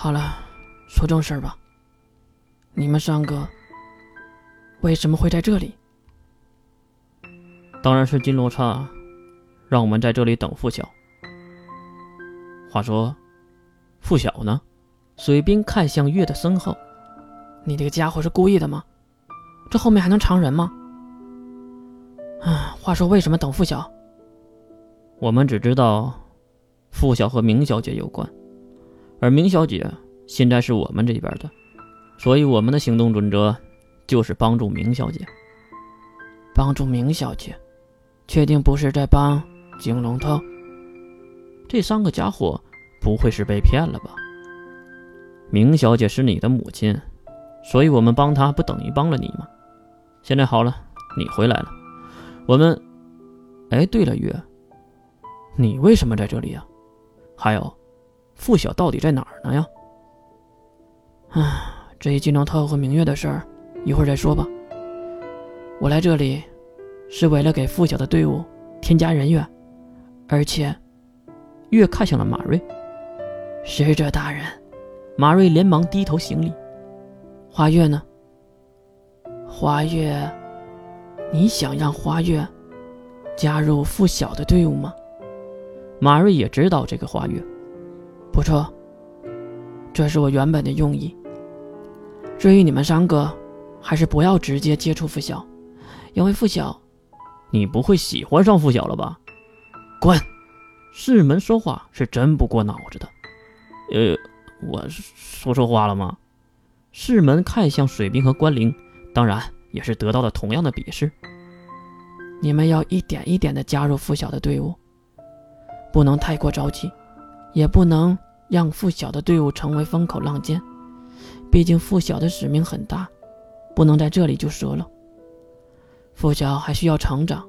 好了，说正事儿吧。你们三个为什么会在这里？当然是金罗刹让我们在这里等傅晓。话说，傅晓呢？水兵看向月的身后，你这个家伙是故意的吗？这后面还能藏人吗？啊，话说为什么等傅晓？我们只知道傅晓和明小姐有关，而明小姐现在是我们这边的，所以我们的行动准则就是帮助明小姐。帮助明小姐，确定不是在帮金龙头？这三个家伙不会是被骗了吧？明小姐是你的母亲，所以我们帮她不等于帮了你吗？现在好了，你回来了，我们……哎，对了，月，你为什么在这里呀？还有，傅晓到底在哪儿呢呀？啊，这一金龙头和明月的事儿，一会儿再说吧。我来这里是为了给傅晓的队伍添加人员，而且，月看向了马瑞，使者大人。马瑞连忙低头行礼。花月呢？花月，你想让花月加入傅晓的队伍吗？马瑞也知道这个花月，不错，这是我原本的用意。至于你们三个，还是不要直接接触傅晓，因为傅晓，你不会喜欢上傅晓了吧？滚！世门说话是真不过脑子的，呃。我说错话了吗？世门看向水兵和关灵，当然也是得到了同样的鄙视。你们要一点一点的加入傅晓的队伍，不能太过着急，也不能让傅晓的队伍成为风口浪尖。毕竟傅晓的使命很大，不能在这里就折了。傅晓还需要成长，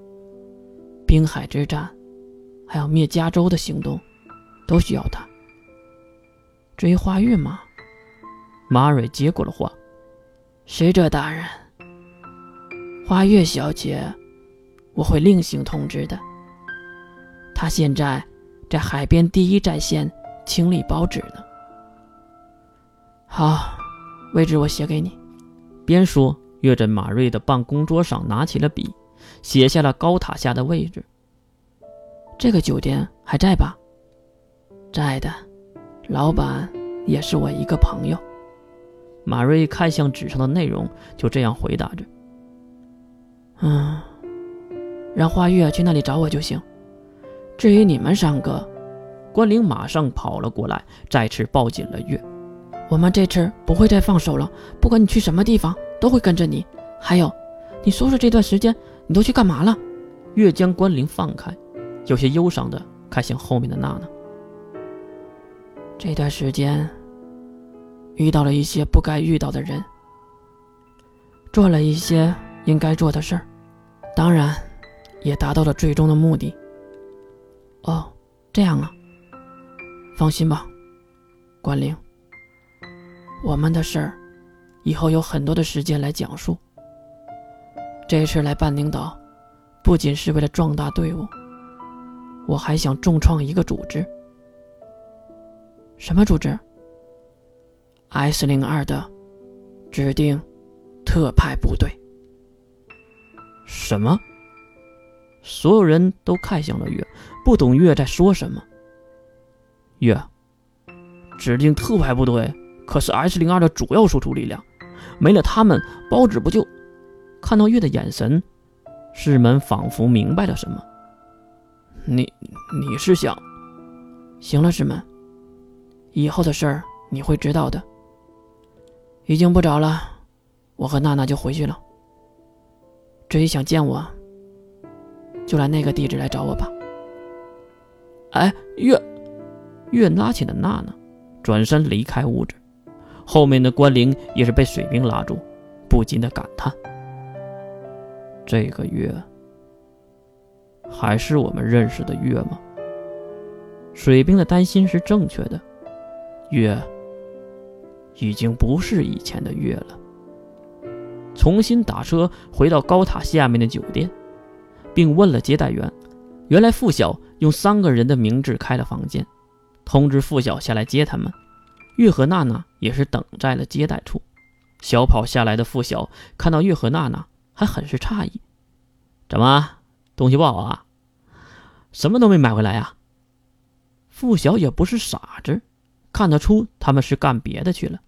滨海之战，还有灭加州的行动，都需要他。至于花月嘛，马蕊接过了话。使者大人，花月小姐，我会另行通知的。她现在在海边第一战线清理报纸呢。好，位置我写给你。边说，月在马瑞的办公桌上拿起了笔，写下了高塔下的位置。这个酒店还在吧？在的。老板也是我一个朋友。马瑞看向纸上的内容，就这样回答着：“嗯，让花月去那里找我就行。至于你们三个，关灵马上跑了过来，再次抱紧了月。我们这次不会再放手了，不管你去什么地方，都会跟着你。还有，你说说这段时间你都去干嘛了？”月将关灵放开，有些忧伤的看向后面的娜娜。这段时间遇到了一些不该遇到的人，做了一些应该做的事儿，当然也达到了最终的目的。哦，这样啊，放心吧，关灵。我们的事儿以后有很多的时间来讲述。这次来半宁岛，不仅是为了壮大队伍，我还想重创一个组织。什么组织？S 零二的指定特派部队。什么？所有人都看向了月，不懂月在说什么。月，指定特派部队可是 S 零二的主要输出力量，没了他们，包治不救……看到月的眼神，师门仿佛明白了什么。你，你是想……行了，师门。以后的事儿你会知道的。已经不早了，我和娜娜就回去了。至于想见我，就来那个地址来找我吧。哎，月月拉起了娜娜，转身离开屋子。后面的关灵也是被水兵拉住，不禁的感叹：这个月还是我们认识的月吗？水兵的担心是正确的。月已经不是以前的月了。重新打车回到高塔下面的酒店，并问了接待员，原来付晓用三个人的名字开了房间，通知付晓下来接他们。月和娜娜也是等在了接待处。小跑下来的付晓看到月和娜娜，还很是诧异：“怎么，东西不好啊？什么都没买回来呀？”付晓也不是傻子，看得出他们是干别的去了。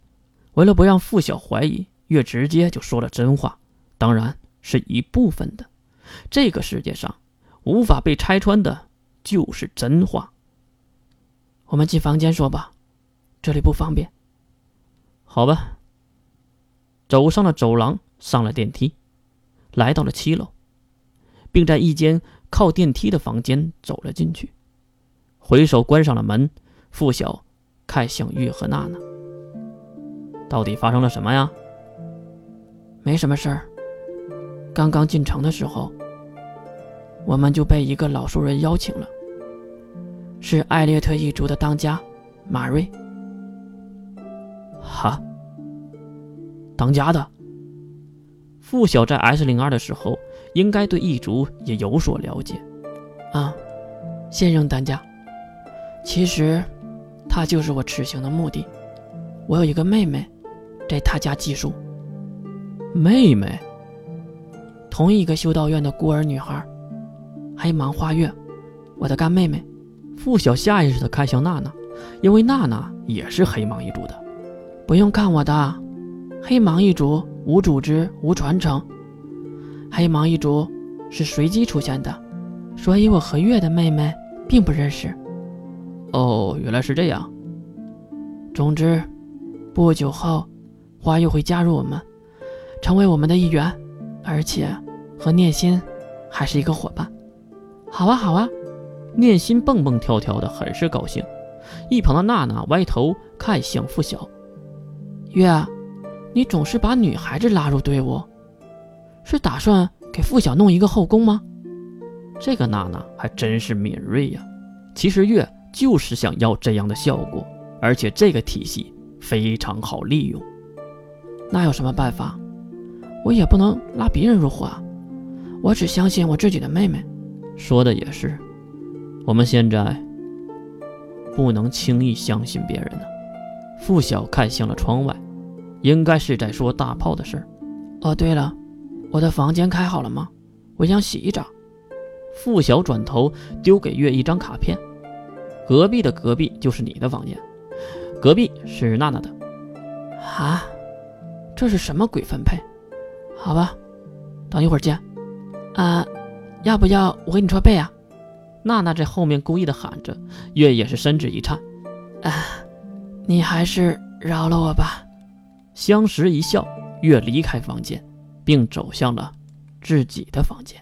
为了不让付晓怀疑，月直接就说了真话，当然是一部分的。这个世界上无法被拆穿的，就是真话。我们进房间说吧，这里不方便。好吧。走上了走廊，上了电梯，来到了七楼，并在一间靠电梯的房间走了进去，回手关上了门。付晓看向月和娜娜：“到底发生了什么呀？”“没什么事儿。刚刚进城的时候，我们就被一个老熟人邀请了，是艾略特一族的当家马瑞。”“哈。”当家的傅晓在 S 零二的时候，应该对异族也有所了解啊。现任当家，其实他就是我此行的目的。我有一个妹妹，在他家寄宿。妹妹，同一个修道院的孤儿女孩，黑芒花月，我的干妹妹。付晓下意识的看向娜娜，因为娜娜也是黑芒一族的。不用看我的。黑芒一族无组织无传承，黑芒一族是随机出现的，所以我和月的妹妹并不认识。哦，原来是这样。总之，不久后，花月会加入我们，成为我们的一员，而且和念心还是一个伙伴。好啊，好啊！念心蹦蹦跳跳的，很是高兴。一旁的娜娜歪头看向付晓，月。你总是把女孩子拉入队伍，是打算给付晓弄一个后宫吗？这个娜娜还真是敏锐呀。其实月就是想要这样的效果，而且这个体系非常好利用。那有什么办法？我也不能拉别人入伙啊。我只相信我自己的妹妹。说的也是，我们现在不能轻易相信别人呢。付晓看向了窗外。应该是在说大炮的事儿。哦，对了，我的房间开好了吗？我想洗一澡。付晓转头丢给月一张卡片，隔壁的隔壁就是你的房间，隔壁是娜娜的。啊，这是什么鬼分配？好吧，等一会儿见。啊，要不要我给你搓背啊？娜娜在后面故意的喊着，月也是身子一颤。啊，你还是饶了我吧。相视一笑，月离开房间，并走向了自己的房间。